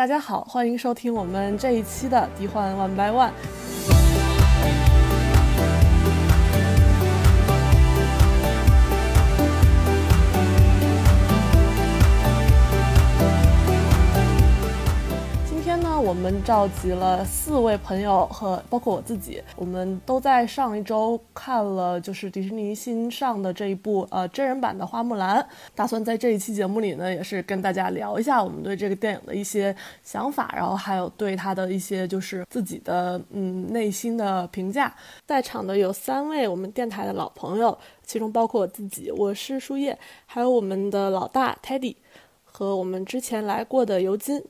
大家好，欢迎收听我们这一期的《敌幻 One by One》。我们召集了四位朋友和包括我自己，我们都在上一周看了就是迪士尼新上的这一部呃真人版的花木兰，打算在这一期节目里呢，也是跟大家聊一下我们对这个电影的一些想法，然后还有对它的一些就是自己的嗯内心的评价。在场的有三位我们电台的老朋友，其中包括我自己，我是树叶，还有我们的老大 Teddy 和我们之前来过的尤金。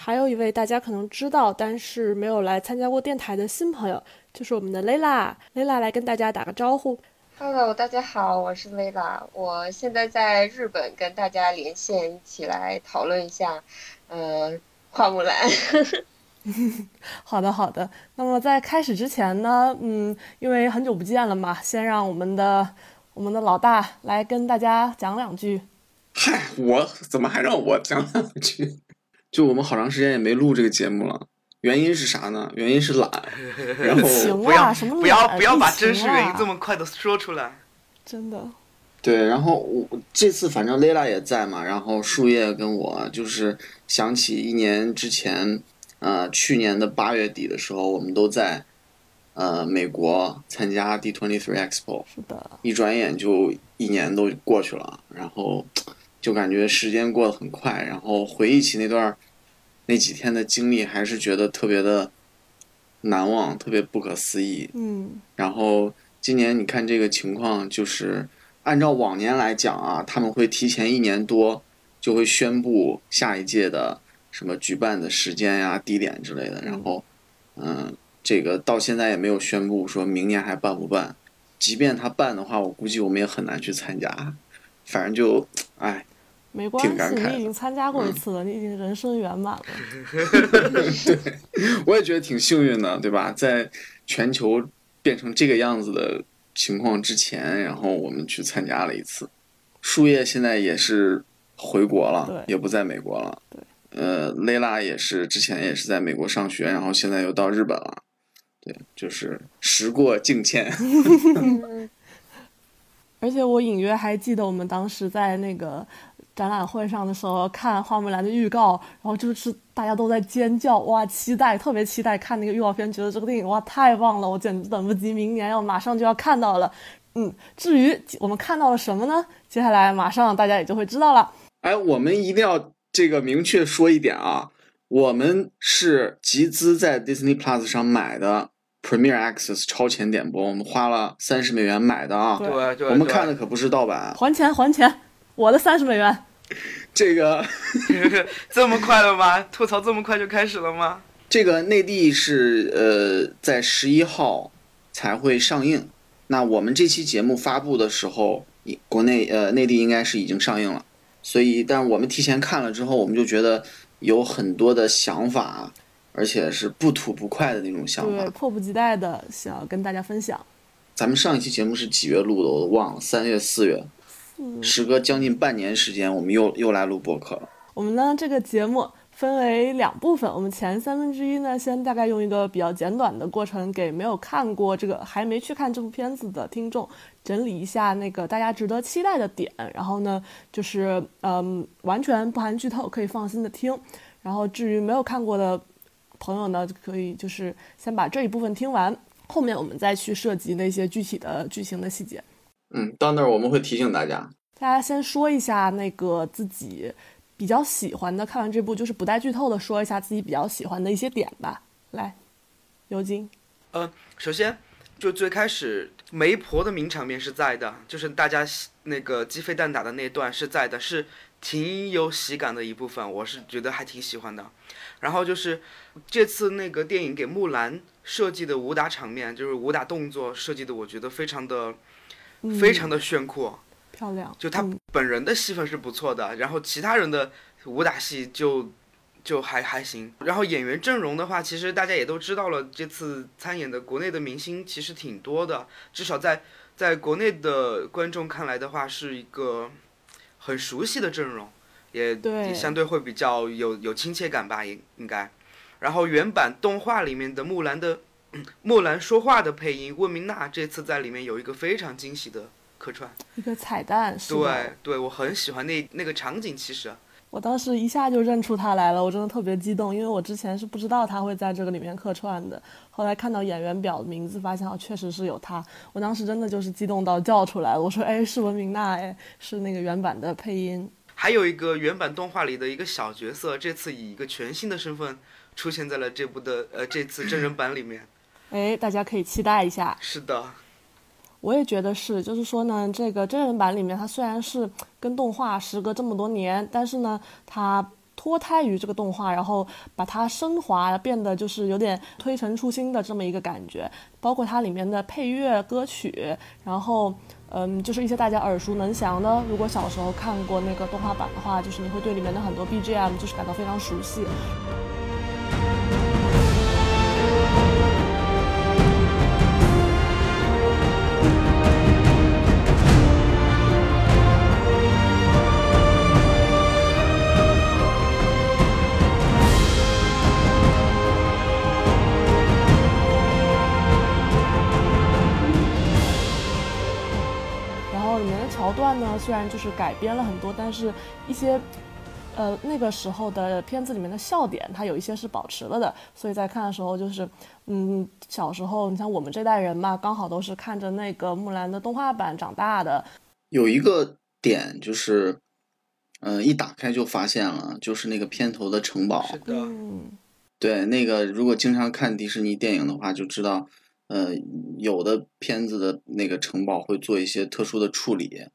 还有一位大家可能知道，但是没有来参加过电台的新朋友，就是我们的 Layla。Layla 来跟大家打个招呼。Hello，大家好，我是 Layla，我现在在日本，跟大家连线一起来讨论一下，呃，花木兰。好的，好的。那么在开始之前呢，嗯，因为很久不见了嘛，先让我们的我们的老大来跟大家讲两句。嗨，我怎么还让我讲两句？就我们好长时间也没录这个节目了，原因是啥呢？原因是懒，然后不要不要不要把真实原因这么快的说出来，真的。对，然后我这次反正 Layla 也在嘛，然后树叶跟我就是想起一年之前，呃，去年的八月底的时候，我们都在呃美国参加 D23 Expo，是的，一转眼就一年都过去了，然后。就感觉时间过得很快，然后回忆起那段那几天的经历，还是觉得特别的难忘，特别不可思议。嗯。然后今年你看这个情况，就是按照往年来讲啊，他们会提前一年多就会宣布下一届的什么举办的时间呀、地点之类的。然后，嗯，这个到现在也没有宣布说明年还办不办。即便他办的话，我估计我们也很难去参加。反正就，哎，没关系，你已经参加过一次了，你已经人生圆满了。对，我也觉得挺幸运的，对吧？在全球变成这个样子的情况之前，然后我们去参加了一次。树叶现在也是回国了，也不在美国了。对，呃，蕾拉也是之前也是在美国上学，然后现在又到日本了。对，就是时过境迁。而且我隐约还记得我们当时在那个展览会上的时候看花木兰的预告，然后就是大家都在尖叫，哇，期待，特别期待看那个预告片，觉得这个电影哇太棒了，我简直等不及明年要马上就要看到了。嗯，至于我们看到了什么呢？接下来马上大家也就会知道了。哎，我们一定要这个明确说一点啊，我们是集资在 Disney Plus 上买的。Premier Access 超前点播，我们花了三十美元买的啊！对对，我们看的可不是盗版。还钱还钱，我的三十美元。这个 这么快了吗？吐槽这么快就开始了吗？这个内地是呃在十一号才会上映，那我们这期节目发布的时候，国内呃内地应该是已经上映了，所以但我们提前看了之后，我们就觉得有很多的想法。而且是不吐不快的那种想法，对，迫不及待的想要跟大家分享。咱们上一期节目是几月录的，我都忘了，三月、四月，时隔将近半年时间，我们又又来录播客了。我们呢，这个节目分为两部分，我们前三分之一呢，先大概用一个比较简短的过程，给没有看过这个、还没去看这部片子的听众整理一下那个大家值得期待的点，然后呢，就是嗯，完全不含剧透，可以放心的听。然后至于没有看过的。朋友呢，可以就是先把这一部分听完，后面我们再去涉及那些具体的剧情的细节。嗯，到那儿我们会提醒大家。大家先说一下那个自己比较喜欢的，看完这部就是不带剧透的，说一下自己比较喜欢的一些点吧。来，尤金。呃，首先就最开始媒婆的名场面是在的，就是大家那个鸡飞蛋打的那段是在的，是挺有喜感的一部分，我是觉得还挺喜欢的。然后就是这次那个电影给木兰设计的武打场面，就是武打动作设计的，我觉得非常的非常的炫酷，漂亮。就他本人的戏份是不错的，然后其他人的武打戏就就还还行。然后演员阵容的话，其实大家也都知道了，这次参演的国内的明星其实挺多的，至少在在国内的观众看来的话，是一个很熟悉的阵容。也相对会比较有有亲切感吧，应应该。然后原版动画里面的木兰的木兰说话的配音温明娜，这次在里面有一个非常惊喜的客串。一个彩蛋，是的对对，我很喜欢那那个场景，其实我当时一下就认出他来了，我真的特别激动，因为我之前是不知道他会在这个里面客串的。后来看到演员表的名字，发现哦，确实是有他。我当时真的就是激动到叫出来了，我说：“哎，是文明娜，哎，是那个原版的配音。还有一个原版动画里的一个小角色，这次以一个全新的身份出现在了这部的呃这次真人版里面。”哎，大家可以期待一下。是的，我也觉得是，就是说呢，这个真人版里面，它虽然是跟动画时隔这么多年，但是呢，它脱胎于这个动画，然后把它升华，变得就是有点推陈出新的这么一个感觉。包括它里面的配乐歌曲，然后嗯，就是一些大家耳熟能详的。如果小时候看过那个动画版的话，就是你会对里面的很多 BGM 就是感到非常熟悉。段呢，虽然就是改编了很多，但是一些，呃，那个时候的片子里面的笑点，它有一些是保持了的。所以在看的时候，就是，嗯，小时候你像我们这代人嘛，刚好都是看着那个木兰的动画版长大的。有一个点就是，嗯、一打开就发现了，就是那个片头的城堡。是的，嗯，对，那个如果经常看迪士尼电影的话，就知道，呃，有的片子的那个城堡会做一些特殊的处理。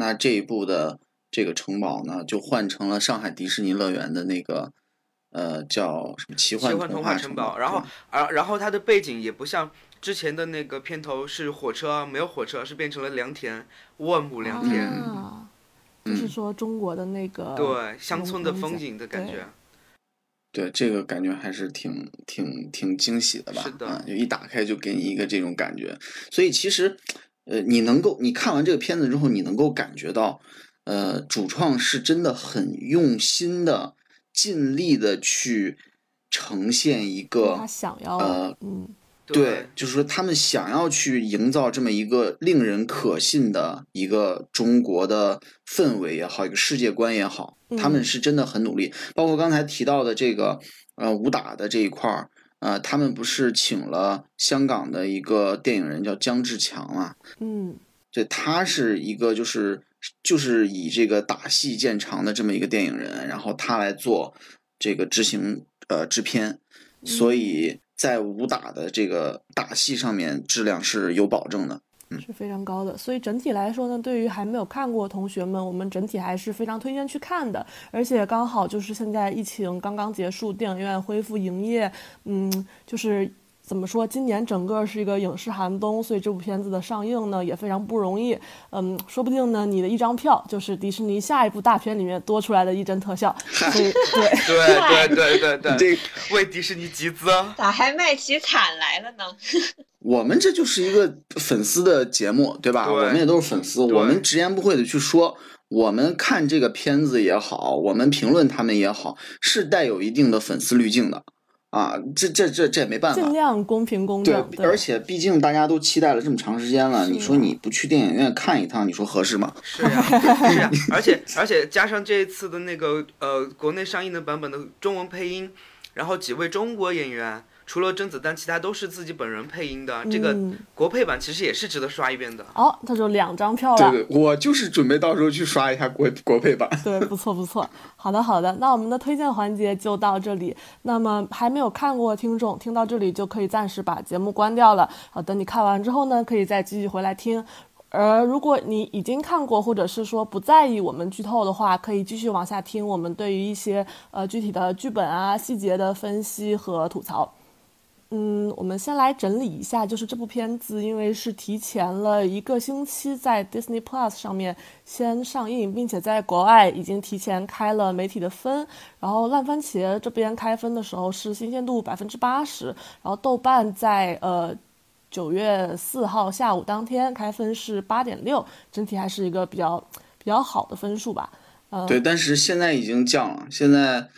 那这一部的这个城堡呢，就换成了上海迪士尼乐园的那个，呃，叫什么奇幻童话城城堡。然后，而然后它的背景也不像之前的那个片头是火车，没有火车，是变成了良田，万亩良田。啊，就是说中国的那个对，乡村的风景的感觉。对这个感觉还是挺挺挺惊喜的吧？是的啊，就一打开就给你一个这种感觉。所以其实，呃，你能够你看完这个片子之后，你能够感觉到，呃，主创是真的很用心的、尽力的去呈现一个他想要，呃嗯，对，就是说他们想要去营造这么一个令人可信的一个中国的氛围也好，一个世界观也好，他们嗯。是真的很努力。包括刚才提到的这个呃武打的这一块儿，呃，他们不是请了香港的一个电影人叫姜志强嘛？嗯，对，他是一个就是就是以这个打戏见长的这么一个电影人，然后他来做这个执行呃制片，所以在武打的这个打戏上面质量是有保证的。是非常高的。所以整体来说呢，对于还没有看过同学们，我们整体还是非常推荐去看的。而且刚好就是现在疫情刚刚结束，电影院恢复营业，嗯，就是。怎么说？今年整个是一个影视寒冬，所以这部片子的上映呢也非常不容易。嗯，说不定呢，你的一张票就是迪士尼下一部大片里面多出来的一帧特效。所以，对，对对对对对，这为迪士尼集资。咋还卖起惨来了呢？我们这就是一个粉丝的节目，对吧？对我们也都是粉丝，我们直言不讳的去说，我们看这个片子也好，我们评论他们也好，是带有一定的粉丝滤镜的啊，这这这这也没办法尽。量公平公对正。，对而且毕竟大家都期待了这么长时间了，你说你不去电影院看一趟，你说合适吗？是呀、是呀、而且而且加上这一次的那个呃国内上映的版本的中文配音，然后几位中国演员，除了甄子丹，其他都是自己本人配音的。这个嗯国配版其实也是值得刷一遍的。哦，那就两张票了。对对，我就是准备到时候去刷一下国国配版。对，不错不错。好的好的，那我们的推荐环节就到这里。那么还没有看过的听众，听到这里就可以暂时把节目关掉了。好，等你看完之后呢，可以再继续回来听。而如果你已经看过，或者是说不在意我们剧透的话，可以继续往下听我们对于一些呃具体的剧本啊、细节的分析和吐槽。嗯，我们先来整理一下，就是这部片子，因为是提前了一个星期在 Disney Plus 上面先上映，并且在国外已经提前开了媒体的分。然后烂番茄这边开分的时候是新鲜度百分之八十，然后豆瓣在呃九月四号下午当天开分是八点六，整体还是一个比较比较好的分数吧。嗯，对，但是现在已经降了。现在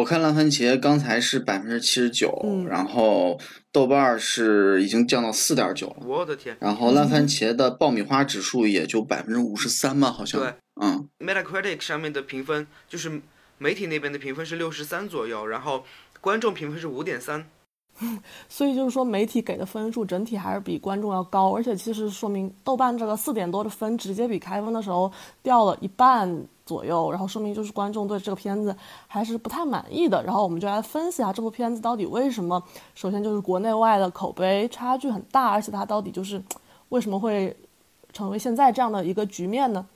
我看烂番茄刚才是百分之七十九，嗯然后豆瓣儿是已经降到四点九了。我的天然后烂番茄的爆米花指数也就百分之五十三吧，好像。对，嗯，，Metacritic 上面的评分就是媒体那边的评分是六十三左右，然后观众评分是五点三。所以就是说，媒体给的分数整体还是比观众要高，而且其实说明豆瓣这个四点多的分，直接比开分的时候掉了一半左右，然后说明就是观众对这个片子还是不太满意的。然后我们就来分析一下这部片子到底为什么，首先就是国内外的口碑差距很大，而且它到底就是为什么会成为现在这样的一个局面呢？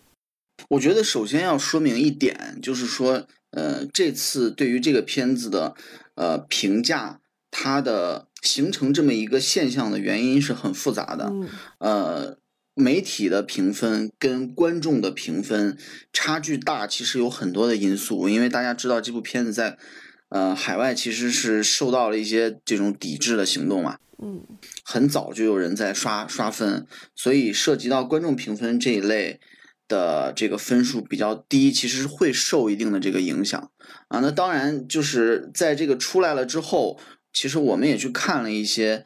我觉得首先要说明一点，就是说，呃，这次对于这个片子的呃评价，它的形成这么一个现象的原因是很复杂的。嗯呃，媒体的评分跟观众的评分差距大，其实有很多的因素。因为大家知道这部片子在呃海外其实是受到了一些这种抵制的行动嘛，嗯很早就有人在刷刷分，所以涉及到观众评分这一类的这个分数比较低，其实会受一定的这个影响啊。那当然就是在这个出来了之后，其实我们也去看了一些。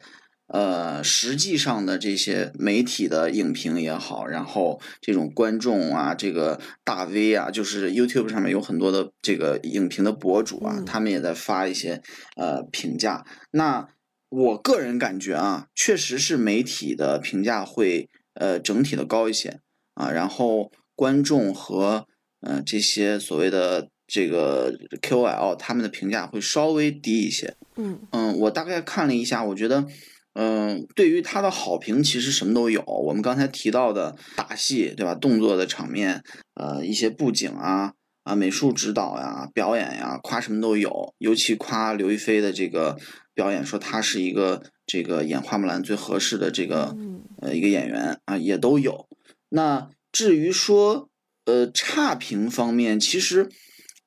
呃，实际上的这些媒体的影评也好，然后这种观众啊，这个大 V 啊，就是 YouTube 上面有很多的这个影评的博主啊，嗯他们也在发一些呃评价。那我个人感觉啊，确实是媒体的评价会呃整体的高一些啊，然后观众和呃这些所谓的这个 KOL 他们的评价会稍微低一些。嗯嗯，我大概看了一下，我觉得，嗯，对于他的好评其实什么都有。我们刚才提到的打戏，对吧？动作的场面，呃，一些布景啊，啊，美术指导呀、表演呀，夸什么都有。尤其夸刘亦菲的这个表演，说她是一个这个演花木兰最合适的这个嗯呃一个演员啊，也都有。那至于说呃差评方面，其实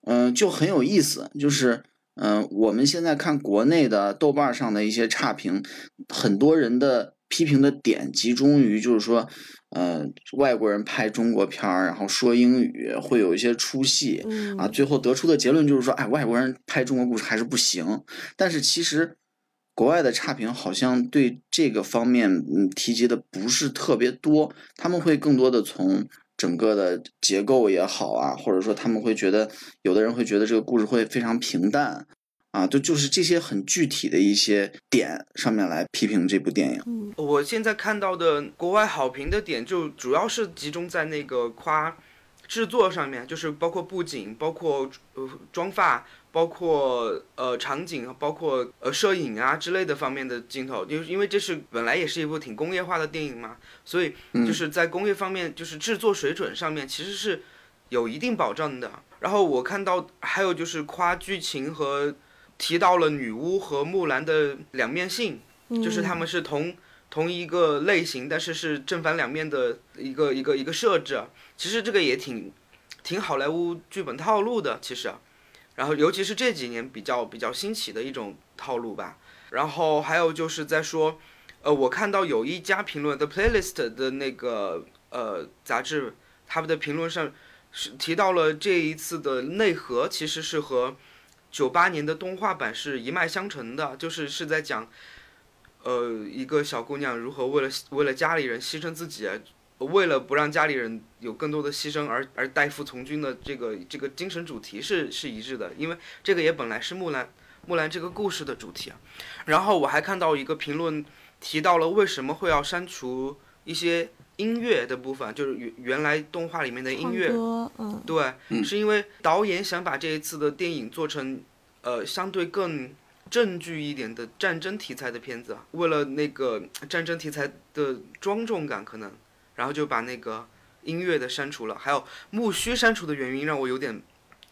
嗯、呃就很有意思，就是嗯、呃我们现在看国内的豆瓣上的一些差评，很多人的批评的点集中于就是说。呃，外国人拍中国片儿，然后说英语，会有一些出戏，嗯啊，最后得出的结论就是说，哎，外国人拍中国故事还是不行。但是其实，国外的差评好像对这个方面嗯提及的不是特别多，他们会更多的从整个的结构也好啊，或者说他们会觉得，有的人会觉得这个故事会非常平淡。啊，就就是这些很具体的一些点上面来批评这部电影。嗯我现在看到的国外好评的点，就主要是集中在那个夸制作上面，就是包括布景，包括呃妆发，包括呃场景，包括呃摄影啊之类的方面的镜头。因为因为这是本来也是一部挺工业化的电影嘛，所以就是在工业方面，就是制作水准上面其实是有一定保障的。然后我看到还有就是夸剧情和提到了女巫和木兰的两面性。就是他们是同同一个类型，但是是正反两面的一个一个一个设置。其实这个也挺挺好莱坞剧本套路的，其实。然后尤其是这几年比较比较兴起的一种套路吧。然后还有就是在说，呃，我看到有一家评论 The Playlist 的那个呃杂志，他们的评论上是提到了这一次的内核其实是和九八年的动画版是一脉相承的，就是是在讲。呃，一个小姑娘如何为了为了家里人牺牲自己，为了不让家里人有更多的牺牲而而代父从军的这个这个精神主题是是一致的，因为这个也本来是木兰木兰这个故事的主题啊。然后我还看到一个评论提到了为什么会要删除一些音乐的部分，就是原原来动画里面的音乐，嗯。对，嗯。是因为导演想把这一次的电影做成呃相对更正剧一点的战争题材的片子，为了那个战争题材的庄重感，可能，然后就把那个音乐的删除了，还有木须删除的原因让我有点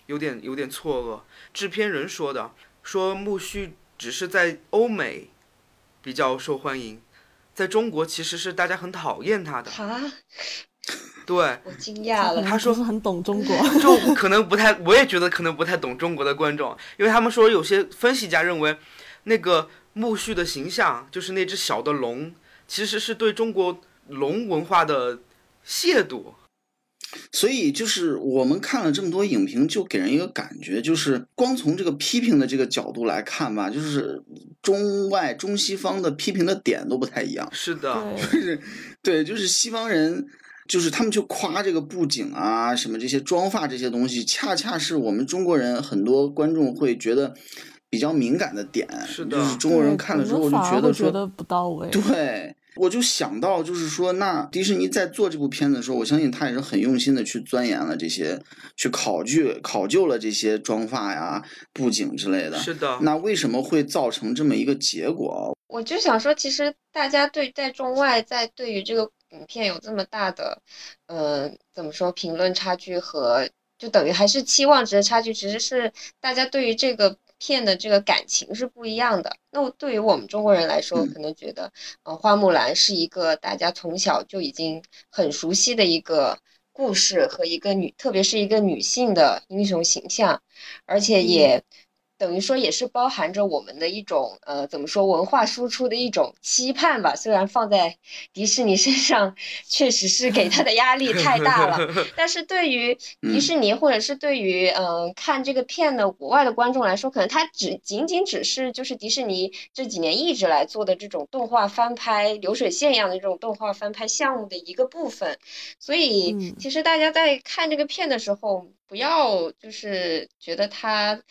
有点有点错愕。制片人说的，说木须只是在欧美比较受欢迎，在中国其实是大家很讨厌他的。哈，对，我惊讶了。他说是很懂中国，就可能不太，我也觉得可能不太懂中国的观众，因为他们说有些分析家认为，那个木须的形象就是那只小的龙，其实是对中国龙文化的亵渎。所以就是我们看了这么多影评，就给人一个感觉，就是光从这个批评的这个角度来看吧，就是中外中西方的批评的点都不太一样。是的，就是 对，就是西方人，就是他们去夸这个布景啊，什么这些妆发这些东西，恰恰是我们中国人很多观众会觉得比较敏感的点。是的就是中国人看了之后就觉得说，觉得不到位。对，我就想到，就是说，那迪士尼在做这部片子的时候，我相信他也是很用心的去钻研了这些，去考据、考究了这些妆发呀、布景之类的。是的，那为什么会造成这么一个结果？我就想说，其实大家对在中外在对于这个影片有这么大的，呃，怎么说评论差距和就等于还是期望值的差距，其实是大家对于这个片的这个感情是不一样的。那我对于我们中国人来说，嗯可能觉得，呃，花木兰是一个大家从小就已经很熟悉的一个故事和一个女，特别是一个女性的英雄形象，而且也。等于说也是包含着我们的一种呃，怎么说文化输出的一种期盼吧。虽然放在迪士尼身上，确实是给他的压力太大了，但是对于 迪士尼或者是对于嗯、呃看这个片的国外的观众来说，可能他只仅仅只是就是迪士尼这几年一直来做的这种动画翻拍流水线一样的这种动画翻拍项目的一个部分。所以嗯其实大家在看这个片的时候，不要就是觉得它。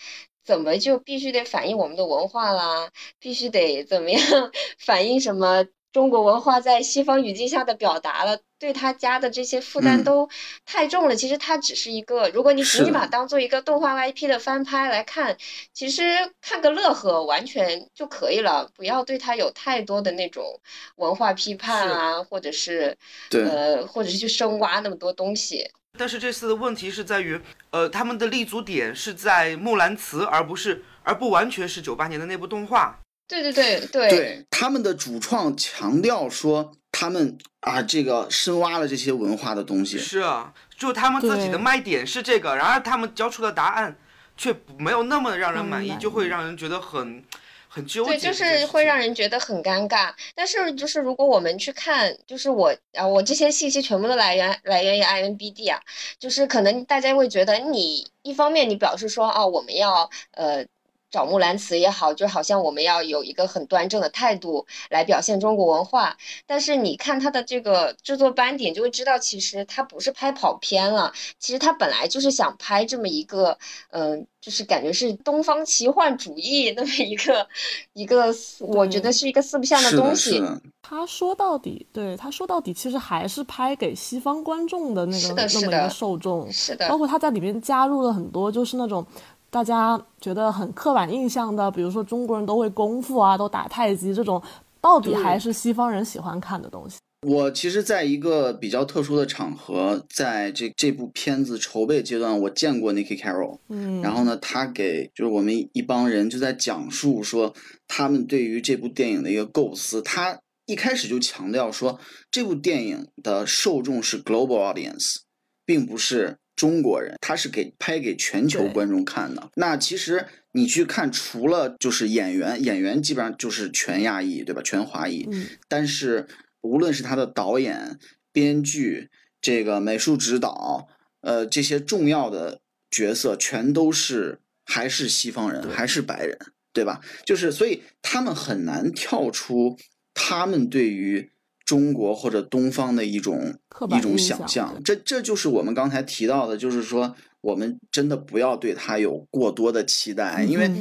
怎么就必须得反映我们的文化啦？必须得怎么样 反映什么中国文化在西方语境下的表达了？对他家的这些负担嗯都太重了。其实它只是一个，如果你仅仅把它当做一个动画 IP 的翻拍来看，其实看个乐呵完全就可以了，不要对它有太多的那种文化批判啊，或者是对呃，或者是去深挖那么多东西。但是这次的问题是在于，呃，他们的立足点是在木兰辞，而不是，而不完全是九八年的那部动画。对对对对对他们的主创强调说，他们啊，这个深挖了这些文化的东西。是啊，就他们自己的卖点是这个，然而他们交出的答案却没有那么让人满意，就会让人觉得很很纠结对，就。是会让人觉得很尴尬。但是就是如果我们去看，就是我啊，我这些信息全部都来源来源于 IMBD 啊，就是可能大家会觉得你一方面你表示说啊，我们要呃。找木兰辞也好，就好像我们要有一个很端正的态度来表现中国文化，但是你看他的这个制作班底，就会知道，其实他不是拍跑偏了，其实他本来就是想拍这么一个，嗯、就是感觉是东方奇幻主义那么一个一个，我觉得是一个四不像的，东西。他说到底，对他说到底，其实还是拍给西方观众的那是个那么一个的是的受众，是。的包，括他在里面加入了很多就是那种大家觉得很刻板印象的，比如说中国人都会功夫啊，都打太极这种，到底还是西方人喜欢看的东西。我其实在一个比较特殊的场合，在这这部片子筹备阶段，我见过 Nicky Carroll。嗯，然后呢，他给就是我们一帮人就在讲述说他们对于这部电影的一个构思。他一开始就强调说，这部电影的受众是 global audience，并不是中国人，他是给拍给全球观众看的。那其实你去看，除了就是演员，演员基本上就是全亚裔，对吧？全华裔。嗯，但是无论是他的导演、编剧、这个美术指导，呃，这些重要的角色全都是还是西方人，还是白人，对吧？就是所以他们很难跳出他们对于中国或者东方的一种一种想象。这这就是我们刚才提到的，就是说我们真的不要对他有过多的期待，因为。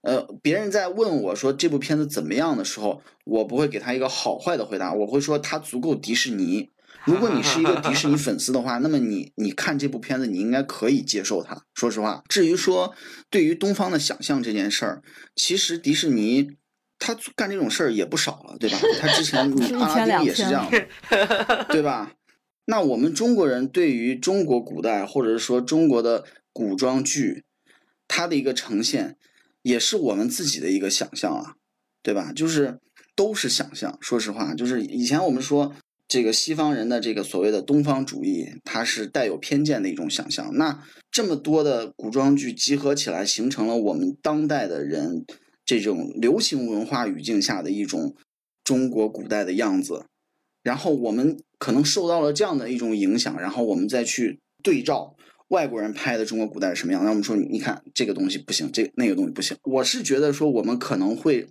呃，别人在问我说这部片子怎么样的时候，我不会给他一个好坏的回答，我会说它足够迪士尼。如果你是一个迪士尼粉丝的话，那么你你看这部片子，你应该可以接受它。说实话，至于说对于东方的想象这件事儿，其实迪士尼他干这种事儿也不少了，对吧？他之前不是一阿拉丁也是这样的，对吧？那我们中国人对于中国古代或者是说中国的古装剧，它的一个呈现，也是我们自己的一个想象啊，对吧？就是都是想象。说实话，就是以前我们说这个西方人的这个所谓的东方主义，它是带有偏见的一种想象。那这么多的古装剧集合起来，形成了我们当代的人这种流行文化语境下的一种中国古代的样子。然后我们可能受到了这样的一种影响，然后我们再去对照外国人拍的中国古代是什么样，那我们说你看这个东西不行，这那个东西不行。我是觉得说我们可能会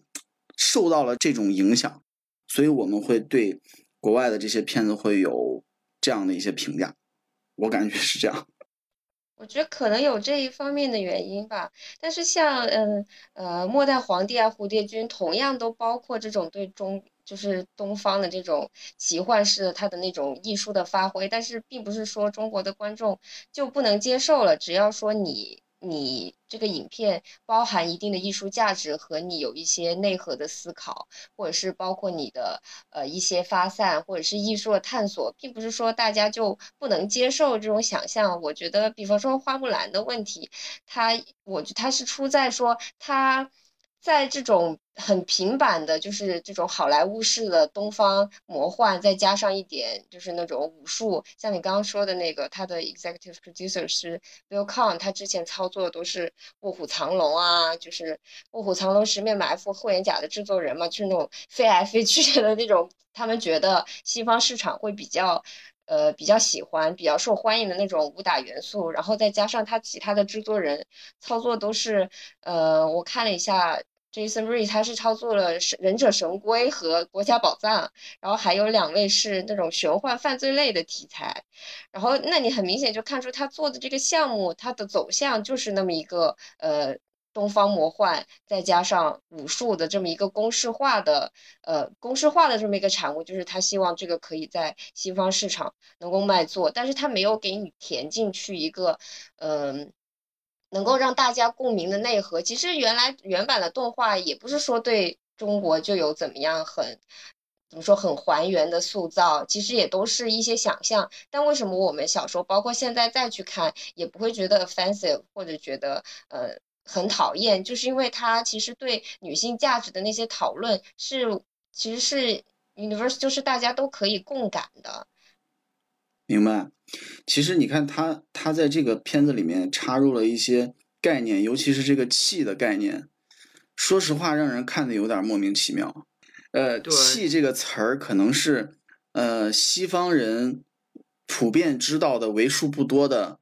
受到了这种影响，所以我们会对国外的这些片子会有这样的一些评价。我感觉是这样。我觉得可能有这一方面的原因吧，但是像嗯呃末代皇帝啊蝴蝶君，同样都包括这种对中就是东方的这种奇幻式的它的那种艺术的发挥，但是并不是说中国的观众就不能接受了，只要说你。你这个影片包含一定的艺术价值和你有一些内核的思考，或者是包括你的呃一些发散，或者是艺术的探索，并不是说大家就不能接受这种想象。我觉得，比方说花木兰的问题，它，我觉它是出在说它。在这种很平板的，就是这种好莱坞式的东方魔幻，再加上一点就是那种武术，像你刚刚说的那个，他的 executive producer 是 Bill Conn，他之前操作都是《卧虎藏龙》啊，就是《卧虎藏龙》十面埋伏、霍元甲的制作人嘛，就是那种飞来飞去的那种，他们觉得西方市场会比较，呃，比较喜欢、比较受欢迎的那种武打元素，然后再加上他其他的制作人操作都是，呃，我看了一下。Jason r e 他是操作了《忍者神龟》和《国家宝藏》，然后还有两位是那种玄幻犯罪类的题材，然后那你很明显就看出他做的这个项目，它的走向就是那么一个呃东方魔幻，再加上武术的这么一个公式化的呃公式化的这么一个产物，就是他希望这个可以在西方市场能够卖座，但是他没有给你填进去一个嗯。能够让大家共鸣的内核，其实原来原版的动画也不是说对中国就有怎么样很怎么说很还原的塑造，其实也都是一些想象。但为什么我们小时候，包括现在再去看，也不会觉得 offensive 或者觉得呃很讨厌？就是因为它其实对女性价值的那些讨论是其实是 universe，就是大家都可以共感的。明白。其实你看他，他在这个片子里面插入了一些概念，尤其是这个气的概念。说实话，让人看的有点莫名其妙。呃，气这个词儿可能是呃西方人普遍知道的为数不多的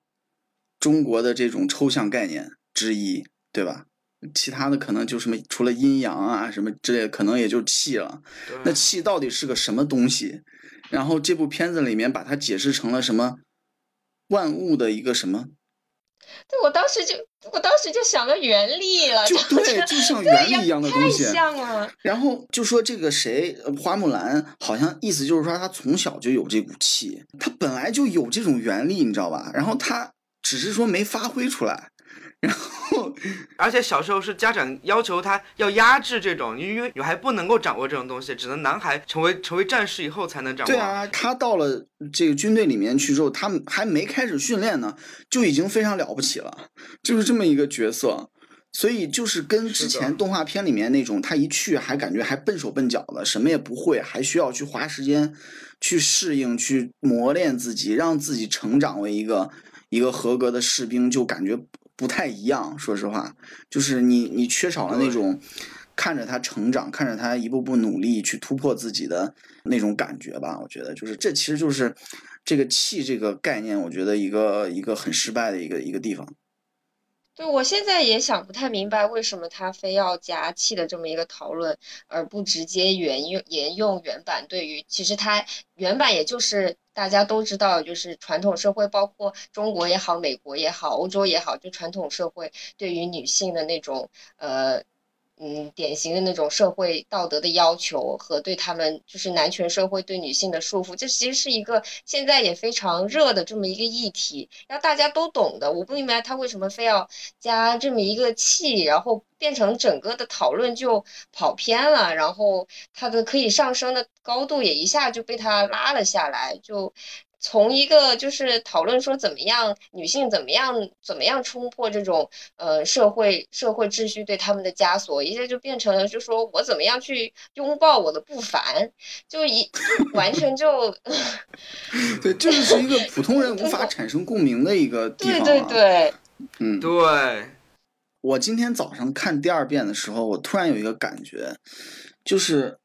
中国的这种抽象概念之一，对吧？其他的可能就什么除了阴阳啊什么之类的，可能也就气了。那气到底是个什么东西？然后这部片子里面把它解释成了什么万物的一个什么？对，我当时就我当时就想到原力了，就对，就像原力一样的东西，太像了。然后就说这个谁，花木兰，好像意思就是说她从小就有这股气，她本来就有这种原力，你知道吧？然后她只是说没发挥出来。然后，而且小时候是家长要求他要压制这种，因为女孩不能够掌握这种东西，只能男孩成为成为战士以后才能掌握。对啊，他到了这个军队里面去之后，他还没开始训练呢，就已经非常了不起了，就是这么一个角色。所以就是跟之前动画片里面那种，他一去还感觉还笨手笨脚的，什么也不会，还需要去花时间去适应、去磨练自己，让自己成长为一个一个合格的士兵，就感觉。不太一样，说实话，就是你你缺少了那种看着他成长，看着他一步步努力去突破自己的那种感觉吧。我觉得就是这其实就是这个气这个概念，我觉得一个一个很失败的一个一个地方。对，我现在也想不太明白，为什么他非要加气的这么一个讨论，而不直接原用沿用原版？对于其实他原版也就是大家都知道，就是传统社会，包括中国也好，美国也好，欧洲也好，就传统社会对于女性的那种呃。嗯，典型的那种社会道德的要求和对他们就是男权社会对女性的束缚，这其实是一个现在也非常热的这么一个议题，要大家都懂的。我不明白他为什么非要加这么一个气，然后变成整个的讨论就跑偏了，然后他的可以上升的高度也一下就被他拉了下来，就。从一个就是讨论说怎么样女性怎么样怎么样冲破这种呃社会社会秩序对他们的枷锁，一下就变成了就说我怎么样去拥抱我的不凡，就一完全就 对，这就是一个普通人无 法产生共鸣的一个地方。对对对，嗯，对。我今天早上看第二遍的时候，我突然有一个感觉，就是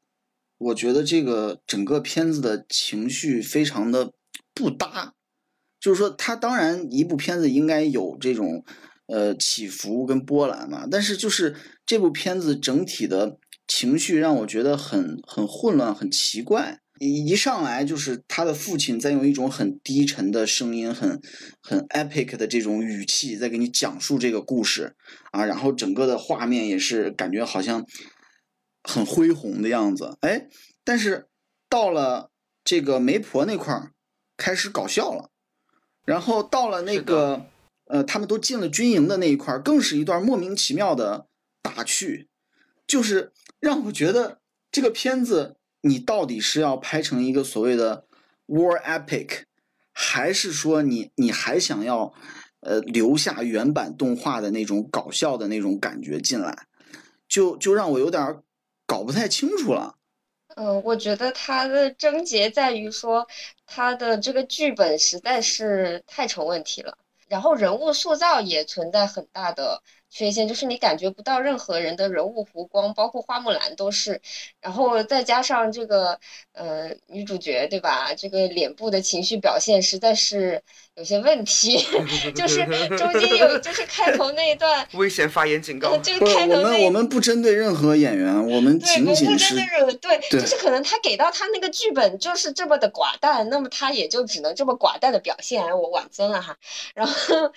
我觉得这个整个片子的情绪非常的。不搭，就是说，它当然一部片子应该有这种呃起伏跟波澜嘛，但是就是这部片子整体的情绪让我觉得很很混乱，很奇怪。一一上来就是他的父亲在用一种很低沉的声音，很很 epic 的这种语气在给你讲述这个故事啊，然后整个的画面也是感觉好像很恢宏的样子，哎，但是到了这个媒婆那块儿开始搞笑了，然后到了那个呃他们都进了军营的那一块儿，更是一段莫名其妙的打趣，就是让我觉得这个片子。你到底是要拍成一个所谓的 war epic，还是说你你还想要呃留下原版动画的那种搞笑的那种感觉进来？就就让我有点搞不太清楚了。嗯，我觉得它的症结在于说，他的这个剧本实在是太成问题了，然后人物塑造也存在很大的。缺陷就是你感觉不到任何人的人物弧光，包括花木兰都是，然后再加上这个呃女主角对吧？这个脸部的情绪表现实在是有些问题，就是中间有就是开头那一段危险发言警告，就开头那我们我们不针对任何演员，我们仅仅是对，就是可能他给到他那个剧本就是这么的寡淡，那么他也就只能这么寡淡的表现，我婉尊了哈，然后。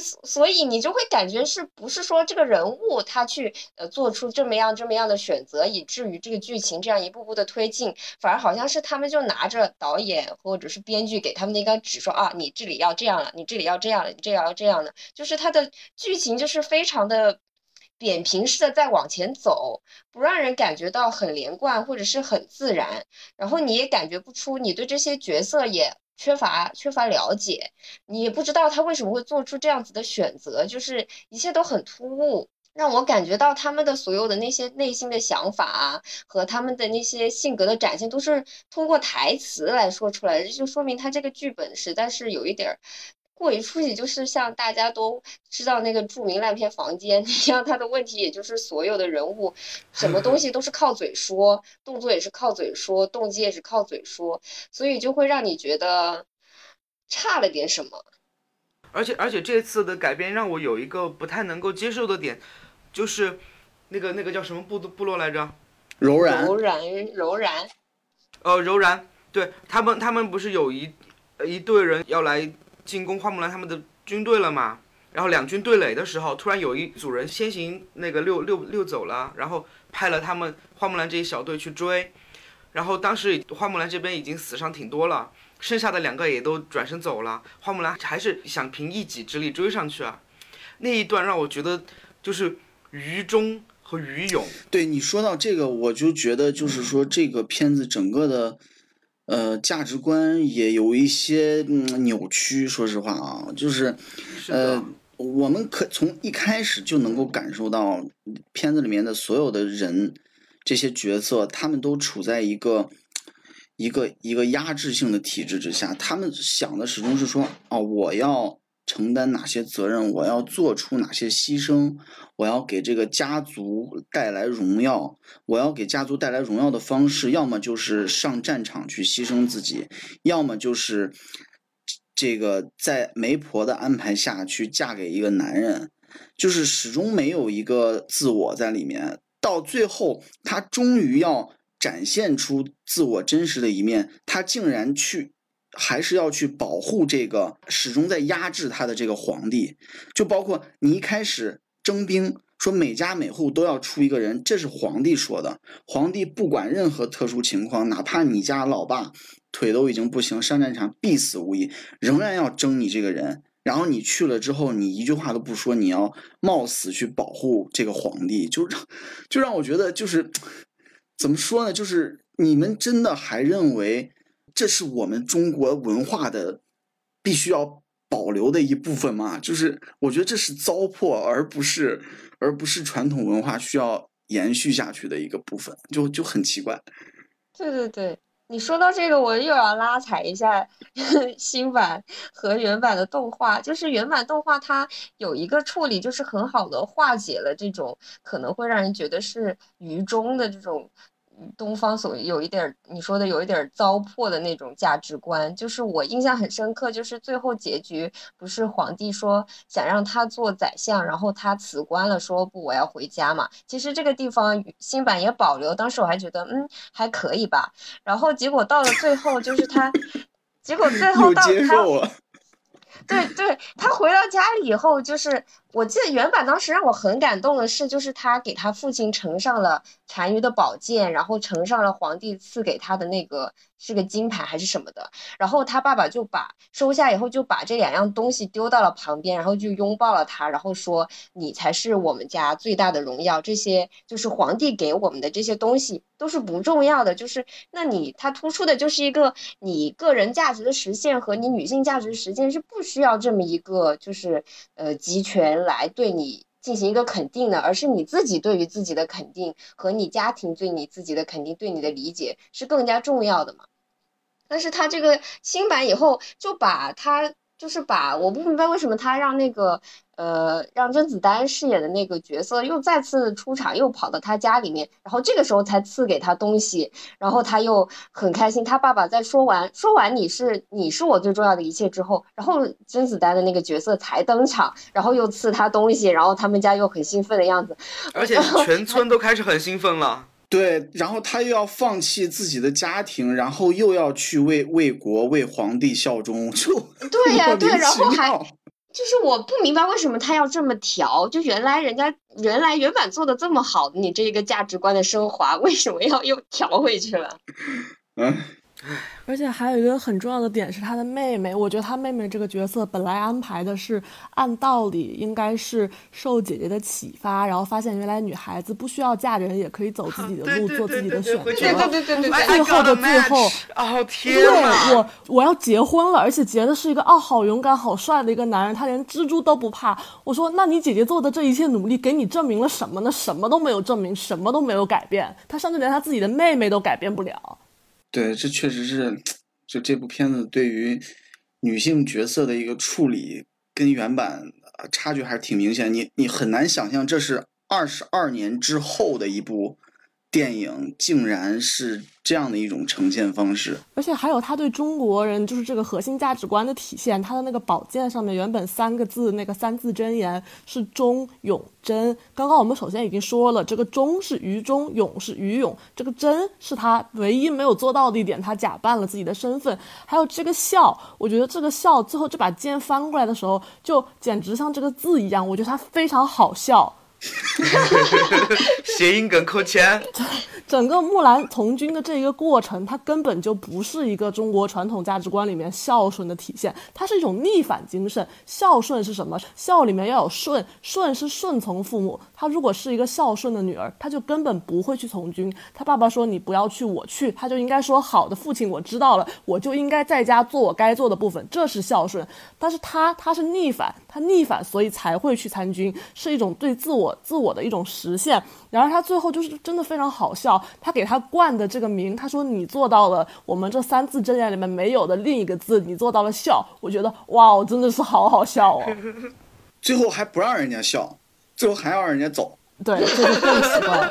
所以你就会感觉是不是说这个人物他去呃做出这么样这么样的选择，以至于这个剧情这样一步步的推进，反而好像是他们就拿着导演或者是编剧给他们的一个纸说啊，你这里要这样了，你这里要这样了，你这里要这样的，就是他的剧情就是非常的扁平式的在往前走，不让人感觉到很连贯或者是很自然，然后你也感觉不出你对这些角色也。缺乏缺乏了解，你不知道他为什么会做出这样子的选择，就是一切都很突兀，让我感觉到他们的所有的那些内心的想法啊，和他们的那些性格的展现，都是通过台词来说出来的，这就说明他这个剧本实在是有一点儿。过于出去，就是像大家都知道那个著名烂片《房间》一样，他的问题也就是所有的人物，什么东西都是靠嘴说，动作也是靠嘴说，动机也是靠嘴说，所以就会让你觉得差了点什么。而且而且这次的改编让我有一个不太能够接受的点，就是那个那个叫什么部部落来着？柔然。柔然柔然。呃，柔然，对他们他们不是有一一队人要来。进攻花木兰他们的军队了嘛？然后两军对垒的时候，突然有一组人先行那个溜溜溜走了，然后派了他们花木兰这一小队去追。然后当时花木兰这边已经死伤挺多了，剩下的两个也都转身走了。花木兰还是想凭一己之力追上去啊。那一段让我觉得就是愚忠和愚勇。对你说到这个，我就觉得就是说这个片子整个的。呃，价值观也有一些扭曲。说实话啊，就是，呃，我们可从一开始就能够感受到，片子里面的所有的人，这些角色，他们都处在一个一个一个压制性的体制之下。他们想的始终是说，哦，我要。承担哪些责任？我要做出哪些牺牲？我要给这个家族带来荣耀。我要给家族带来荣耀的方式，要么就是上战场去牺牲自己，要么就是这个在媒婆的安排下去嫁给一个男人，就是始终没有一个自我在里面。到最后，他终于要展现出自我真实的一面，他竟然去。还是要去保护这个始终在压制他的这个皇帝，就包括你一开始征兵说每家每户都要出一个人，这是皇帝说的。皇帝不管任何特殊情况，哪怕你家老爸腿都已经不行，上战场必死无疑，仍然要征你这个人。然后你去了之后，你一句话都不说，你要冒死去保护这个皇帝，就让就让我觉得就是怎么说呢？就是你们真的还认为？这是我们中国文化的必须要保留的一部分嘛？就是我觉得这是糟粕，而不是而不是传统文化需要延续下去的一个部分，就就很奇怪。对对对，你说到这个，我又要拉踩一下 新版和原版的动画。就是原版动画它有一个处理，就是很好的化解了这种可能会让人觉得是愚忠的这种。东方所有一点你说的有一点糟粕的那种价值观，就是我印象很深刻，就是最后结局不是皇帝说想让他做宰相，然后他辞官了，说不我要回家嘛。其实这个地方新版也保留，当时我还觉得嗯还可以吧，然后结果到了最后就是他，结果最后到他。对对，他回到家里以后，就是我记得原版当时让我很感动的是，就是他给他父亲呈上了单于的宝剑，然后呈上了皇帝赐给他的那个。是个金牌还是什么的，然后他爸爸就把收下以后就把这两样东西丢到了旁边，然后就拥抱了他，然后说你才是我们家最大的荣耀，这些就是皇帝给我们的这些东西都是不重要的，就是那你他突出的就是一个你个人价值的实现和你女性价值实现是不需要这么一个就是呃集权来对你。进行一个肯定的，而是你自己对于自己的肯定和你家庭对你自己的肯定、对你的理解是更加重要的嘛？但是他这个新版以后就把他。就是把我不明白为什么他让那个呃让甄子丹饰演的那个角色又再次出场，又跑到他家里面，然后这个时候才赐给他东西，然后他又很开心。他爸爸在说完说完你是你是我最重要的一切之后，然后甄子丹的那个角色才登场，然后又赐他东西，然后他们家又很兴奋的样子，而且全村都开始很兴奋了。对，然后他又要放弃自己的家庭，然后又要去为为国为皇帝效忠，就对呀，对，然后还就是我不明白为什么他要这么调，就原来人家原来原版做的这么好，你这个价值观的升华，为什么要又调回去了？嗯。而且还有一个很重要的点是他的妹妹，我觉得他妹妹这个角色本来安排的是按道理应该是受姐姐的启发，然后发现原来女孩子不需要嫁人也可以走自己的路，做自己的选择。对对对对对。最后的最后，哦天对我我要结婚了，而且结的是一个哦好勇敢好帅的一个男人，他连蜘蛛都不怕。我说那你姐姐做的这一切努力给你证明了什么呢？什么都没有证明，什么都没有改变，他甚至连他自己的妹妹都改变不了。对，这确实是，就这部片子对于女性角色的一个处理，跟原版差距还是挺明显。你你很难想象，这是二十二年之后的一部电影，竟然是。这样的一种呈现方式，而且还有他对中国人就是这个核心价值观的体现。他的那个宝剑上面原本三个字，那个三字真言是忠勇贞。刚刚我们首先已经说了，这个忠是于忠，勇是于勇，这个贞是他唯一没有做到的一点，他假扮了自己的身份。还有这个孝，我觉得这个孝最后这把剑翻过来的时候，就简直像这个字一样，我觉得他非常好笑。谐音梗扣钱。整个木兰从军的这一个过程，它根本就不是一个中国传统价值观里面孝顺的体现，它是一种逆反精神。孝顺是什么？孝里面要有顺，顺是顺从父母。她如果是一个孝顺的女儿，她就根本不会去从军。她爸爸说你不要去，我去，她就应该说好的，父亲我知道了，我就应该在家做我该做的部分，这是孝顺。但是她她是逆反，她逆反，所以才会去参军，是一种对自我自我的一种实现。然而他最后就是真的非常好笑，他给他冠的这个名，他说你做到了我们这三字真言里面没有的另一个字，你做到了笑。我觉得哇，我真的是好好笑哦。最后还不让人家笑，最后还要让人家走。对，这就更奇怪。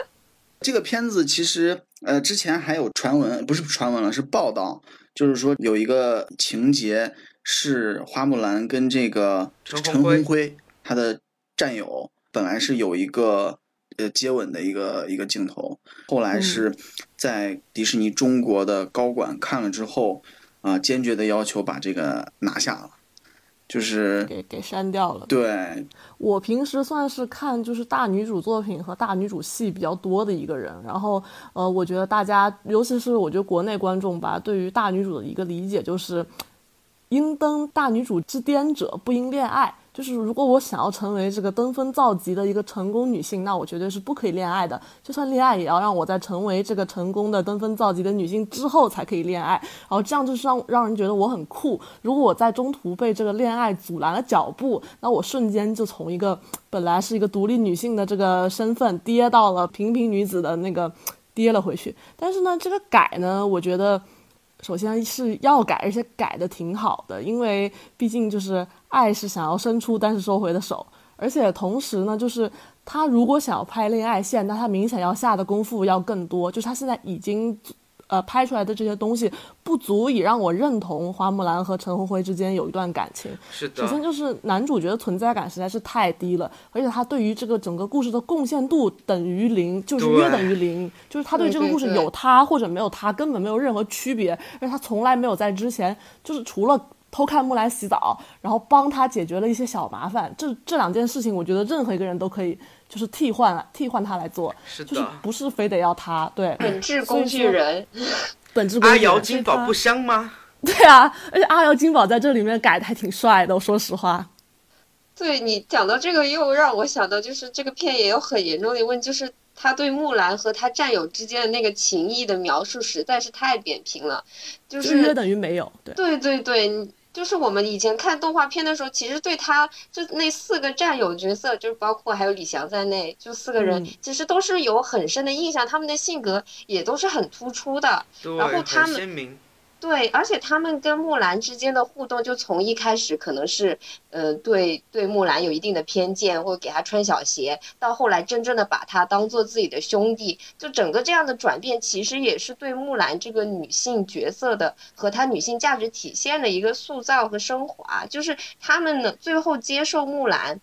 这个片子其实呃之前还有传闻，不是传闻了，是报道，就是说有一个情节是花木兰跟这个陈红辉他的战友。本来是有一个呃接吻的一个一个镜头，后来是在迪士尼中国的高管看了之后，啊，坚决的要求把这个拿下了，就是给给删掉了。对，我平时算是看就是大女主作品和大女主戏比较多的一个人，然后呃，我觉得大家，尤其是我觉得国内观众吧，对于大女主的一个理解就是，应登大女主之巅者，不应恋爱。就是如果我想要成为这个登峰造极的一个成功女性，那我绝对是不可以恋爱的。就算恋爱，也要让我在成为这个成功的登峰造极的女性之后才可以恋爱。然后这样就是让让人觉得我很酷。如果我在中途被这个恋爱阻拦了脚步，那我瞬间就从一个本来是一个独立女性的这个身份跌到了平平女子的那个跌了回去。但是呢，这个改呢，我觉得。首先是要改，而且改的挺好的，因为毕竟就是爱是想要伸出但是收回的手，而且同时呢，就是他如果想要拍恋爱线，那他明显要下的功夫要更多。就是他现在已经，呃，拍出来的这些东西不足以让我认同花木兰和陈红辉之间有一段感情。是的。首先就是男主角的存在感实在是太低了，而且他对于这个整个故事的贡献度等于零，就是约等于零。就是他对这个故事有他或者没有他根本没有任何区别，而且他从来没有在之前就是除了。偷看木兰洗澡，然后帮他解决了一些小麻烦。这这两件事情，我觉得任何一个人都可以，就是替换替换他来做，就是不是非得要他。对，本质工具人，本质工具人。阿瑶金宝不香吗？对啊，而且阿瑶金宝在这里面改的还挺帅的，我说实话。对你讲到这个，又让我想到，就是这个片也有很严重的问题，就是他对木兰和他战友之间的那个情谊的描述实在是太扁平了，就是约等于没有。对对对对。就是我们以前看动画片的时候，其实对他就那四个战友角色，就是包括还有李翔在内，就四个人，其实都是有很深的印象，他们的性格也都是很突出的。然后他们。对，而且他们跟木兰之间的互动，就从一开始可能是，呃，对对木兰有一定的偏见，或者给她穿小鞋，到后来真正的把她当做自己的兄弟，就整个这样的转变，其实也是对木兰这个女性角色的和她女性价值体现的一个塑造和升华。就是他们呢，最后接受木兰，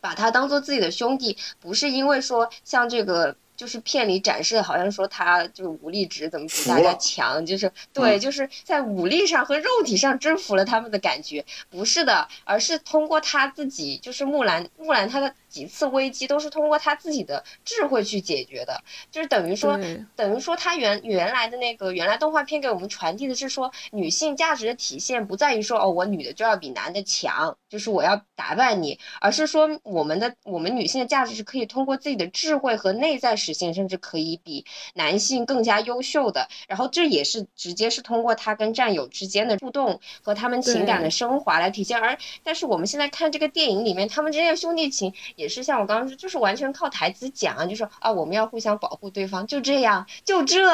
把她当做自己的兄弟，不是因为说像这个。就是片里展示的，好像说他就是武力值怎么比大家强，就是对，就是在武力上和肉体上征服了他们的感觉，不是的，而是通过他自己，就是木兰，木兰她的。几次危机都是通过他自己的智慧去解决的，就是等于说，等于说他原原来的那个原来动画片给我们传递的是说，女性价值的体现不在于说哦，我女的就要比男的强，就是我要打败你，而是说我们的我们女性的价值是可以通过自己的智慧和内在实现，甚至可以比男性更加优秀的。然后这也是直接是通过他跟战友之间的互动和他们情感的升华来体现。而但是我们现在看这个电影里面，他们之间的兄弟情。也是像我刚刚说，就是完全靠台词讲，就说啊，我们要互相保护对方，就这样，就这，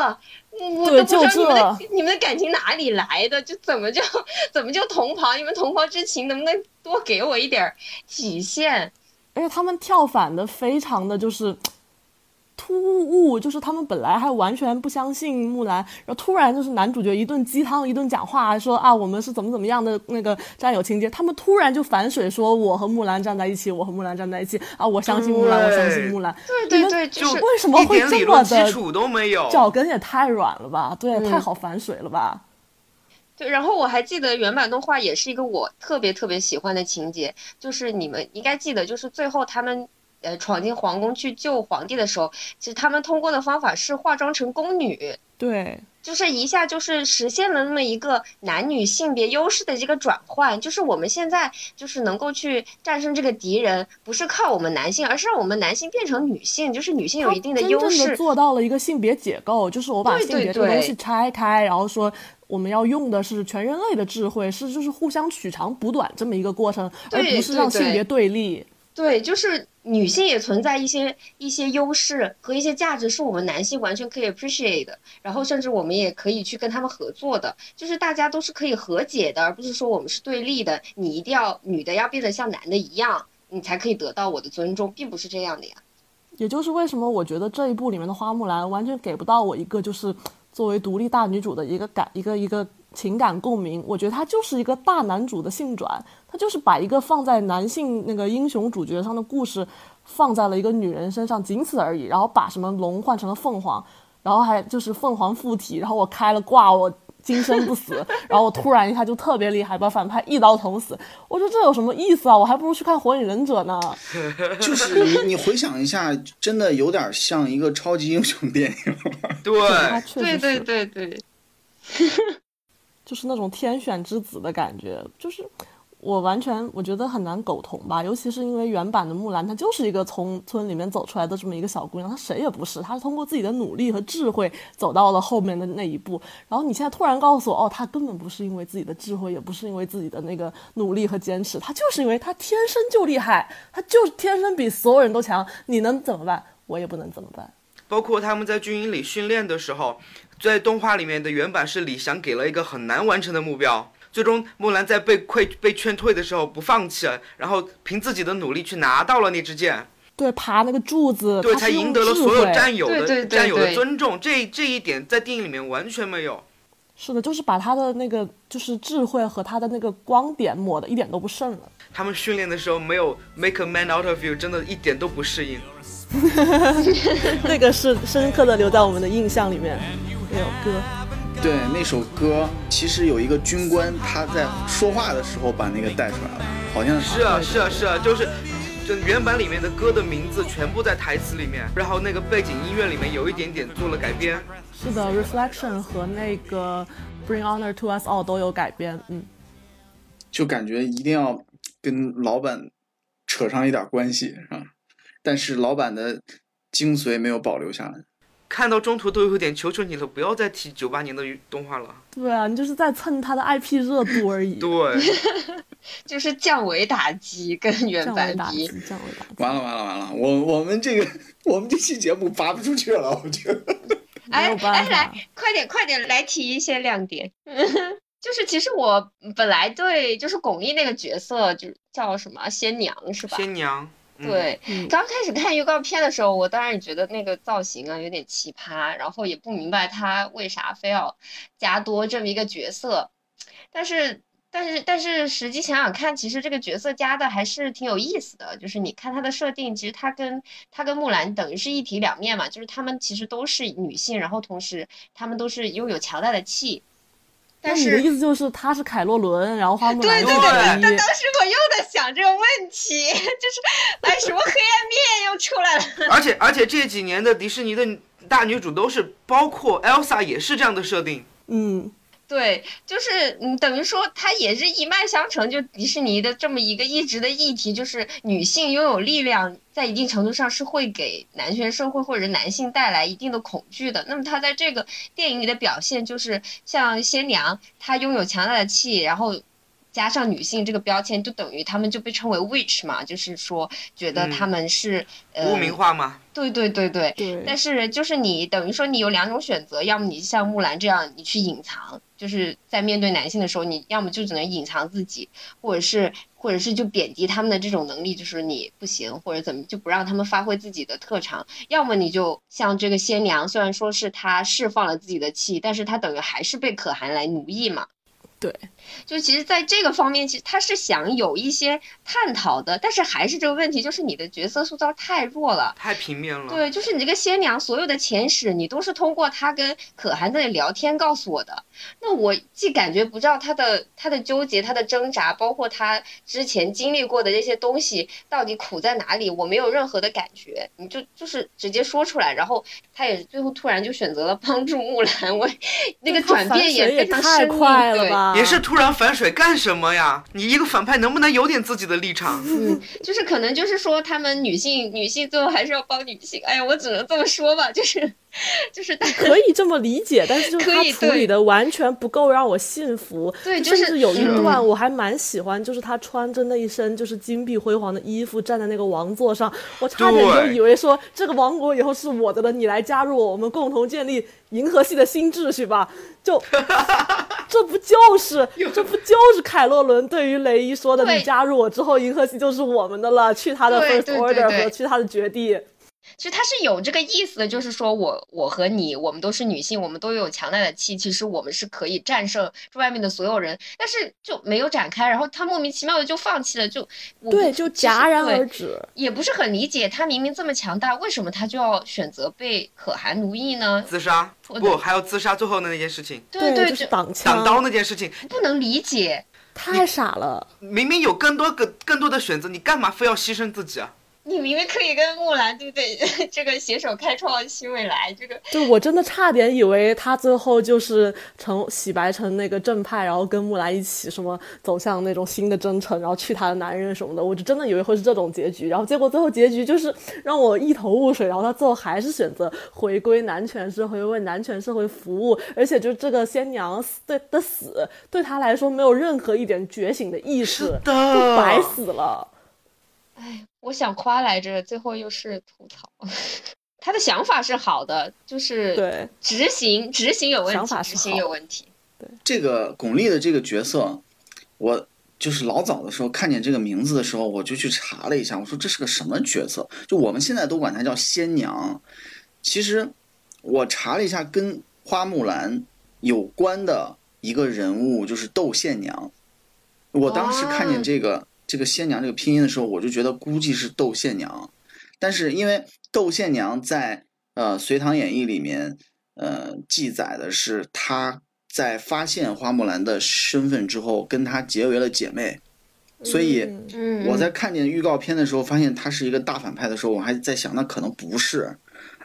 我都不知道你们的你们的感情哪里来的，就怎么就怎么就同袍？你们同袍之情能不能多给我一点体现？而且他们跳反的非常的就是。突兀，就是他们本来还完全不相信木兰，然后突然就是男主角一顿鸡汤，一顿讲话，说啊我们是怎么怎么样的那个战友情节，他们突然就反水，说我和木兰站在一起，我和木兰站在一起啊，我相信木兰，我相信木兰。对对对，就是为什么会这么的？基础都没有，脚跟也太软了吧？对，太好反水了吧？对，然后我还记得原版动画也是一个我特别特别喜欢的情节，就是你们应该记得，就是最后他们。呃，闯进皇宫去救皇帝的时候，其实他们通过的方法是化妆成宫女，对，就是一下就是实现了那么一个男女性别优势的这个转换，就是我们现在就是能够去战胜这个敌人，不是靠我们男性，而是让我们男性变成女性，就是女性有一定的优势，做到了一个性别解构，就是我把性别这个东西拆开，然后说我们要用的是全人类的智慧，是就是互相取长补短这么一个过程，而不是让性别对立。对，就是女性也存在一些一些优势和一些价值，是我们男性完全可以 appreciate 的。然后甚至我们也可以去跟他们合作的，就是大家都是可以和解的，而不是说我们是对立的。你一定要女的要变得像男的一样，你才可以得到我的尊重，并不是这样的呀。也就是为什么我觉得这一部里面的花木兰完全给不到我一个就是作为独立大女主的一个感一个一个。情感共鸣，我觉得他就是一个大男主的性转，他就是把一个放在男性那个英雄主角上的故事放在了一个女人身上，仅此而已。然后把什么龙换成了凤凰，然后还就是凤凰附体，然后我开了挂，我今生不死，然后我突然一下就特别厉害，把反派一刀捅死。我说这有什么意思啊？我还不如去看火影忍者呢。就是你你回想一下，真的有点像一个超级英雄电影。对，对对对对。就是那种天选之子的感觉，就是我完全我觉得很难苟同吧。尤其是因为原版的木兰，她就是一个从村里面走出来的这么一个小姑娘，她谁也不是，她是通过自己的努力和智慧走到了后面的那一步。然后你现在突然告诉我，哦，她根本不是因为自己的智慧，也不是因为自己的那个努力和坚持，她就是因为她天生就厉害，她就是天生比所有人都强。你能怎么办？我也不能怎么办。包括他们在军营里训练的时候。在动画里面的原版是李翔给了一个很难完成的目标，最终木兰在被溃被劝退的时候不放弃，然后凭自己的努力去拿到了那支箭。对，爬那个柱子，对，才赢得了所有战友的对对对战友的尊重。这这一点在电影里面完全没有。是的，就是把他的那个就是智慧和他的那个光点抹的一点都不剩了。他们训练的时候没有 make a man out of you，真的一点都不适应。那个是深刻的留在我们的印象里面，那首歌。对，那首歌其实有一个军官他在说话的时候把那个带出来了，好像是啊，是啊，是啊，就是，就原版里面的歌的名字全部在台词里面，然后那个背景音乐里面有一点点做了改编。是的，Reflection 和那个 Bring Honor to Us All 都有改编。嗯，就感觉一定要跟老板扯上一点关系，是吧？但是老板的精髓没有保留下来。看到中途都有点求求你了，不要再提九八年的动画了。对啊，你就是在蹭他的 IP 热度而已。对，就是降维打击跟原降维版比打击，。降维打击。完了完了完了，我我们这个 我们这期节目发不出去了，我觉得。哎哎，来，快点快点来提一些亮点。就是其实我本来对就是巩俐那个角色，就是叫什么仙娘是吧？仙娘。嗯、，对，嗯刚开始看预告片的时候，我当然也觉得那个造型啊有点奇葩，然后也不明白他为啥非要加多这么一个角色，但是。但是但是实际想想看，其实这个角色加的还是挺有意思的。就是你看他的设定，其实他跟他跟木兰等于是一体两面嘛，就是他们其实都是女性，然后同时他们都是拥有强大的气。但是那你的意思就是他是凯洛伦，然后花木兰对对对但当时我又在想这个问题，就是哎，什么黑暗面又出来了？而且而且这几年的迪士尼的大女主都是，包括 Elsa 也是这样的设定。嗯，对，就是嗯，等于说它也是一脉相承，就迪士尼的这么一个一直的议题，就是女性拥有力量，在一定程度上是会给男权社会或者男性带来一定的恐惧的。那么她在这个电影里的表现，就是像仙娘，她拥有强大的气，然后。加上女性这个标签，就等于他们就被称为 witch 嘛，就是说觉得他们是、呃污名化嘛，对对对对，对。但是就是你等于说你有两种选择，要么你像木兰这样，你去隐藏，就是在面对男性的时候，你要么就只能隐藏自己，或者是或者是就贬低他们的这种能力，就是你不行，或者怎么就不让他们发挥自己的特长，要么你就像这个仙娘，虽然说是她释放了自己的气，但是她等于还是被可汗来奴役嘛。对，就其实在这个方面，其实他是想有一些探讨的，但是还是这个问题，就是你的角色塑造太弱了。太平面了。对，就是你这个仙娘所有的前史，你都是通过她跟可汗在聊天告诉我的。那我既感觉不到她的她的纠结、她的挣扎，包括她之前经历过的这些东西到底苦在哪里，我没有任何的感觉。你就就是直接说出来，然后她也最后突然就选择了帮助木兰，我那个转变也非常太。快了吧？也是突然反水干什么呀？你一个反派能不能有点自己的立场？嗯，就是可能就是说，他们女性女性最后还是要帮女性。哎呀，我只能这么说吧，就是 就是大可以这么理解，但是就是他处理的完全不够让我信服。对就是甚至有一段我还蛮喜欢，就是他穿着那一身就是金碧辉煌的衣服站在那个王座上，我差点就以为说这个王国以后是我的了，你来加入我，我们共同建立银河系的新秩序吧。就 这不就是 这不就是凯洛伦对于雷伊说的，你加入我之后，银河系就是我们的了，去他的 First Order 和去他的绝地。其实他是有这个意思的，就是说我我和你，我们都是女性，我们都有强大的气，其实我们是可以战胜这外面的所有人，但是就没有展开，然后他莫名其妙的就放弃了，就对，就戛然而止。也不是很理解，他明明这么强大，为什么他就要选择被可汗奴役呢？自杀不还有自杀最后的那件事情，对对，就是挡枪，挡刀那件事情，不能理解。太傻了。明明有更多个更多的选择，你干嘛非要牺牲自己啊？你明明可以跟木兰，对不对？这个携手开创新未来，这个就我真的差点以为他最后就是成洗白成那个正派，然后跟木兰一起什么走向那种新的征程，然后去他的男人什么的，我就真的以为会是这种结局。然后结果最后结局就是让我一头雾水，然后他最后还是选择回归男权社会，为男权社会服务，而且就这个仙娘死对的死对他来说没有任何一点觉醒的意识，的就白死了。哎，我想夸来着，最后又是吐槽。他的想法是好的，就是对，执行执行有问题，想法是执行有问题。对这个巩俐的这个角色，我就是老早的时候看见这个名字的时候，我就去查了一下，我说这是个什么角色？就我们现在都管她叫仙娘，其实我查了一下，跟花木兰有关的一个人物就是窦宪娘。我当时看见这个这个仙娘这个拼音的时候，我就觉得估计是窦宪娘，但是因为窦宪娘在呃《隋唐演义》里面呃记载的是她在发现花木兰的身份之后，跟她结为了姐妹，所以我在看见预告片的时候，发现她是一个大反派的时候，我还在想，那可能不是。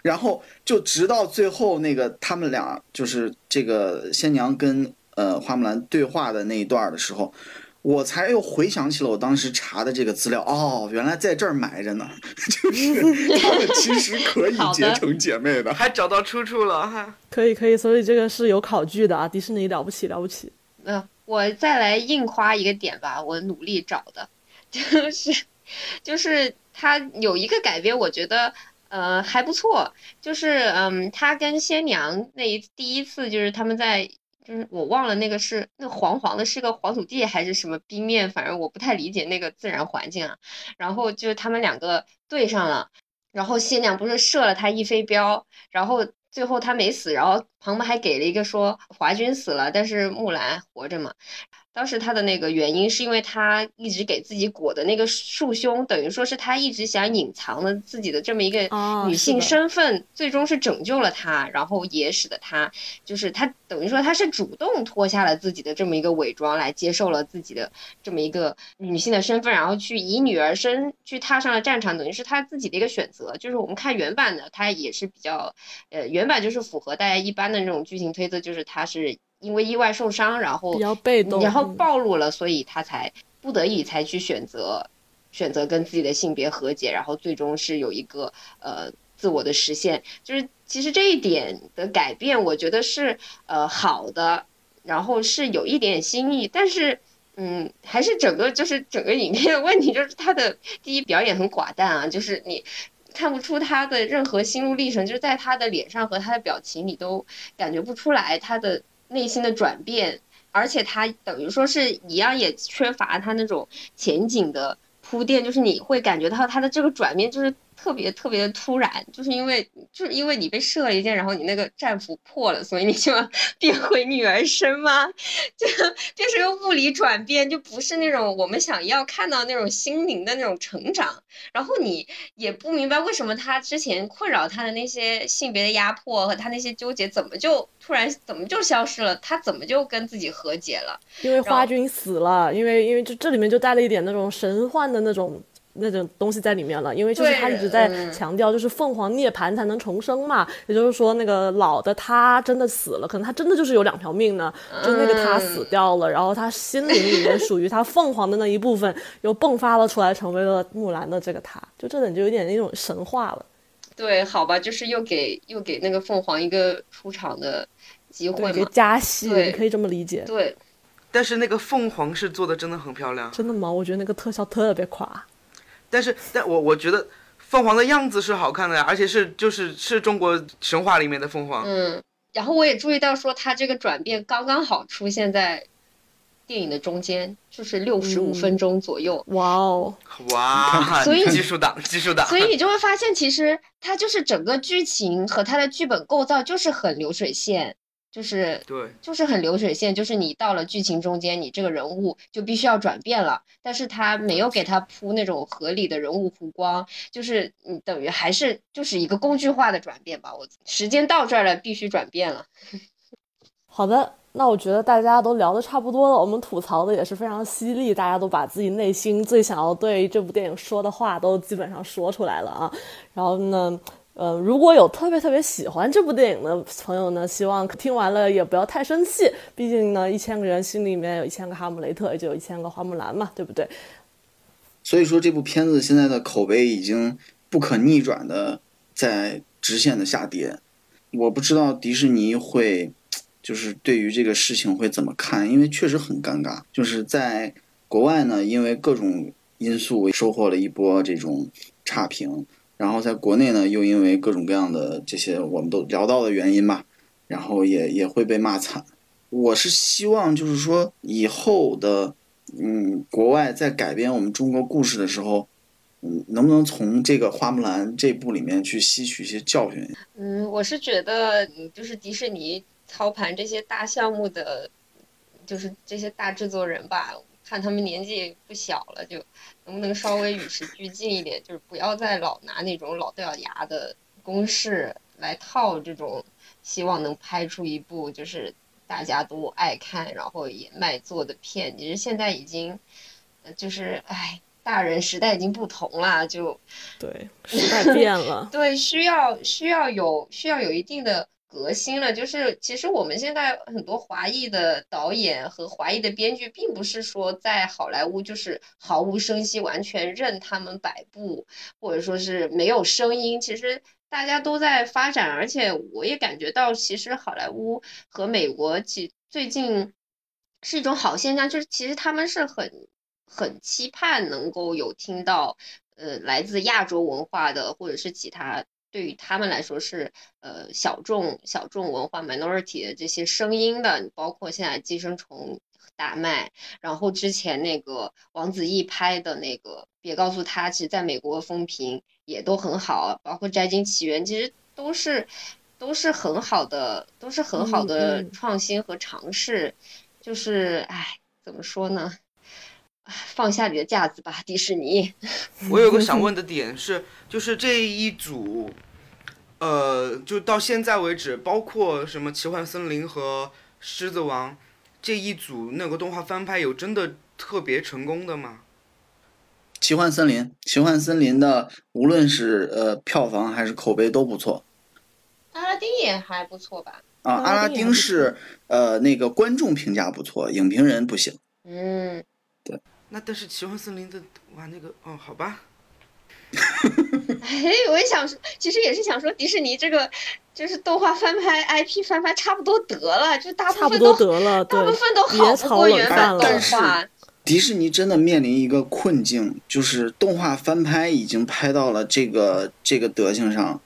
然后就直到最后那个他们俩就是这个仙娘跟呃花木兰对话的那一段的时候，我才又回想起了我当时查的这个资料。哦，原来在这儿埋着呢，就是 他们其实可以结成姐妹的。还找到出处了哈。可以可以，所以这个是有考据的啊，迪士尼了不起了不起。呃，我再来硬夸一个点吧，我努力找的，就是就是它有一个改编，我觉得呃还不错，就是嗯，他跟仙娘那一第一次就是他们在。就是我忘了那个是那黄黄的，是个黄土地还是什么冰面，反正我不太理解那个自然环境啊。然后就是他们两个对上了，然后新娘不是射了他一飞镖，然后最后他没死，然后旁边还给了一个说华军死了，但是木兰活着嘛。当时他的那个原因是因为他一直给自己裹的那个束胸，等于说是他一直想隐藏的自己的这么一个啊女性身份，最终是拯救了他，然后也使得他就是他等于说他是主动脱下了自己的这么一个伪装，来接受了自己的这么一个女性的身份，然后去以女儿身，去踏上了战场，等于是他自己的一个选择。就是我们看原版的，他也是比较，呃，原版就是符合大家一般的那种剧情推测，就是他是因为意外受伤，然后比较被动，然后嗯暴露了，所以他才不得已才去选择选择跟自己的性别和解，然后最终是有一个呃自我的实现。就是其实这一点的改变，我觉得是呃好的，然后是有一点新意，但是。嗯，还是整个就是整个影片的问题，就是他的第一表演很寡淡啊，就是你看不出他的任何心路历程，就是在他的脸上和他的表情你都感觉不出来他的内心的转变，而且他等于说是一样也缺乏他那种前景的铺垫，就是你会感觉到他的这个转变就是特别特别的突然，就是因为就是因为你被射了一箭，然后你那个战服破了，所以你就要 变回女儿身吗？就就是个物理转变，就不是那种我们想要看到那种心灵的那种成长。然后你也不明白为什么他之前困扰他的那些性别的压迫和他那些纠结，怎么就突然怎么就消失了？他怎么就跟自己和解了？因为花君死了，因为因为这这里面就带了一点那种神幻的那种那种东西在里面了，因为就是他一直在嗯强调，就是凤凰涅槃才能重生嘛，也就是说那个老的他真的死了，可能他真的就是有两条命呢，就那个他嗯死掉了，然后他心灵里面属于他凤凰的那一部分又迸发了出来，成为了木兰的这个他，就这点就有点那种神话了。对，好吧，就是又给又给那个凤凰一个出场的机会对，给嘛。加戏，对你可以这么理解。对，但是那个凤凰是做的真的很漂亮，真的吗？我觉得那个特效特别夸。但是但我我觉得凤凰的样子是好看的呀，而且是就是是中国神话里面的凤凰。嗯，然后我也注意到说，它这个转变刚刚好出现在电影的中间，就是六十五嗯分钟左右。哇哦，哇，所以技术党，技术党。所以你就会发现，其实它就是整个剧情和它的剧本构造就是很流水线，就是对，就是很流水线，就是你到了剧情中间，你这个人物就必须要转变了，但是他没有给他铺那种合理的人物弧光，就是你等于还是就是一个工具化的转变吧。我时间到这儿了，必须转变了。好的，那我觉得大家都聊得差不多了，我们吐槽的也是非常犀利，大家都把自己内心最想要对这部电影说的话都基本上说出来了啊。然后呢，呃，如果有特别特别喜欢这部电影的朋友呢，希望听完了也不要太生气，毕竟呢，一千个人心里面有一千个哈姆雷特，也就有一千个花木兰嘛，对不对？所以说这部片子现在的口碑已经不可逆转的在直线的下跌。我不知道迪士尼会，就是对于这个事情会怎么看，因为确实很尴尬。就是在国外呢，因为各种因素收获了一波这种差评，然后在国内呢，又因为各种各样的这些我们都聊到的原因吧，然后也也会被骂惨。我是希望就是说以后的嗯，国外在改编我们中国故事的时候，嗯，能不能从这个花木兰这部里面去吸取一些教训？嗯，我是觉得，就是迪士尼操盘这些大项目的，就是这些大制作人吧，看他们年纪不小了，就能不能稍微与时俱进一点，就是不要再老拿那种老掉牙的公式来套这种，希望能拍出一部就是大家都爱看，然后也卖座的片。其实现在已经，就是唉。大人时代已经不同了，就对 时代变了，对需要需要有需要有一定的革新了。就是其实我们现在很多华裔的导演和华裔的编剧，并不是说在好莱坞就是毫无声息，完全任他们摆布，或者说是没有声音。其实大家都在发展，而且我也感觉到，其实好莱坞和美国其最近是一种好现象，就是其实他们是很。很期盼能够有听到，呃，来自亚洲文化的，或者是其他对于他们来说是呃小众小众文化 minority 的这些声音的，包括现在《寄生虫》大卖，然后之前那个王子异拍的那个，别告诉他，其实在美国风评也都很好，包括《摘金奇缘》，其实都是都是很好的，都是很好的创新和尝试，就是唉，怎么说呢？放下你的架子吧，迪士尼。我有个想问的点是，就是这一组，呃，就到现在为止，包括什么奇幻森林和狮子王这一组那个动画翻拍，有真的特别成功的吗？奇幻森林，奇幻森林的无论是呃票房还是口碑都不错。阿拉丁也还不错吧？啊，阿拉丁是呃那个观众评价不错，影评人不行。嗯。那但是奇幻森林的哇那个哦好吧，哎我也想说，其实也是想说迪士尼这个就是动画翻拍 IP 翻拍差不多得了，就大部分都得了，大部分都好不过原版动画。迪士尼真的面临一个困境，就是动画翻拍已经拍到了这个这个德行上，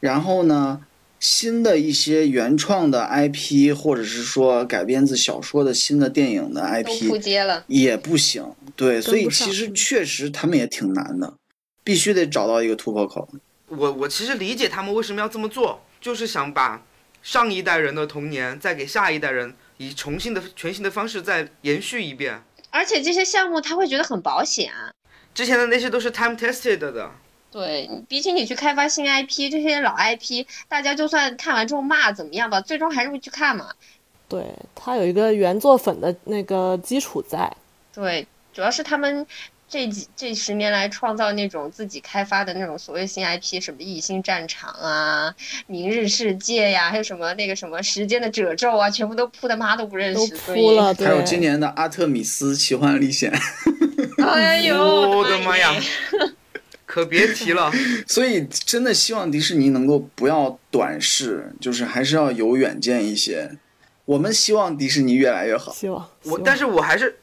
然后呢？新的一些原创的 IP，或者是说改编自小说的新的电影的 IP，也不行。对，所以其实确实他们也挺难的，必须得找到一个突破口。我我其实理解他们为什么要这么做，就是想把上一代人的童年再给下一代人以重新的全新的方式再延续一遍。而且这些项目他会觉得很保险啊。之前的那些都是 time tested 的。对，比起你去开发新 IP，这些老 IP，大家就算看完之后骂怎么样吧，最终还是会去看嘛。对，它有一个原作粉的那个基础在。对，主要是他们这几这十年来创造那种自己开发的那种所谓新 IP，什么异星战场啊、明日世界呀，还有什么那个什么时间的褶皱啊，全部都扑的妈都不认识。都扑了，还有今年的阿特米斯奇幻历险。哎呦，我的妈呀！可别提了，所以真的希望迪士尼能够不要短视，就是还是要有远见一些。我们希望迪士尼越来越好。希望我，但是我还是，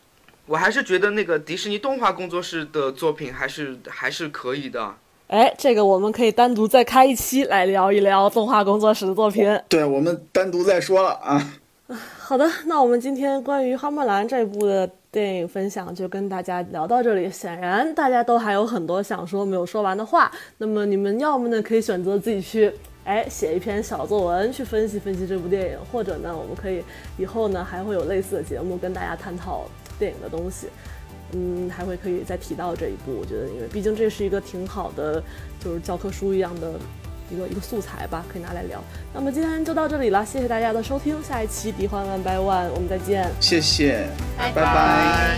我还是觉得那个迪士尼动画工作室的作品还是还是可以的。哎，这个我们可以单独再开一期来聊一聊动画工作室的作品。对，我们单独再说了啊。好的，那我们今天关于花木兰这部的。电影分享就跟大家聊到这里，显然大家都还有很多想说没有说完的话。那么你们要么呢可以选择自己去，哎写一篇小作文去分析分析这部电影，或者呢我们可以以后呢还会有类似的节目跟大家探讨电影的东西。嗯，还会可以再提到这一部，我觉得因为毕竟这是一个挺好的，就是教科书一样的。一个一个素材吧，可以拿来聊。那么今天就到这里了，谢谢大家的收听，下一期《敌幻 One by One》，我们再见。谢谢，拜拜。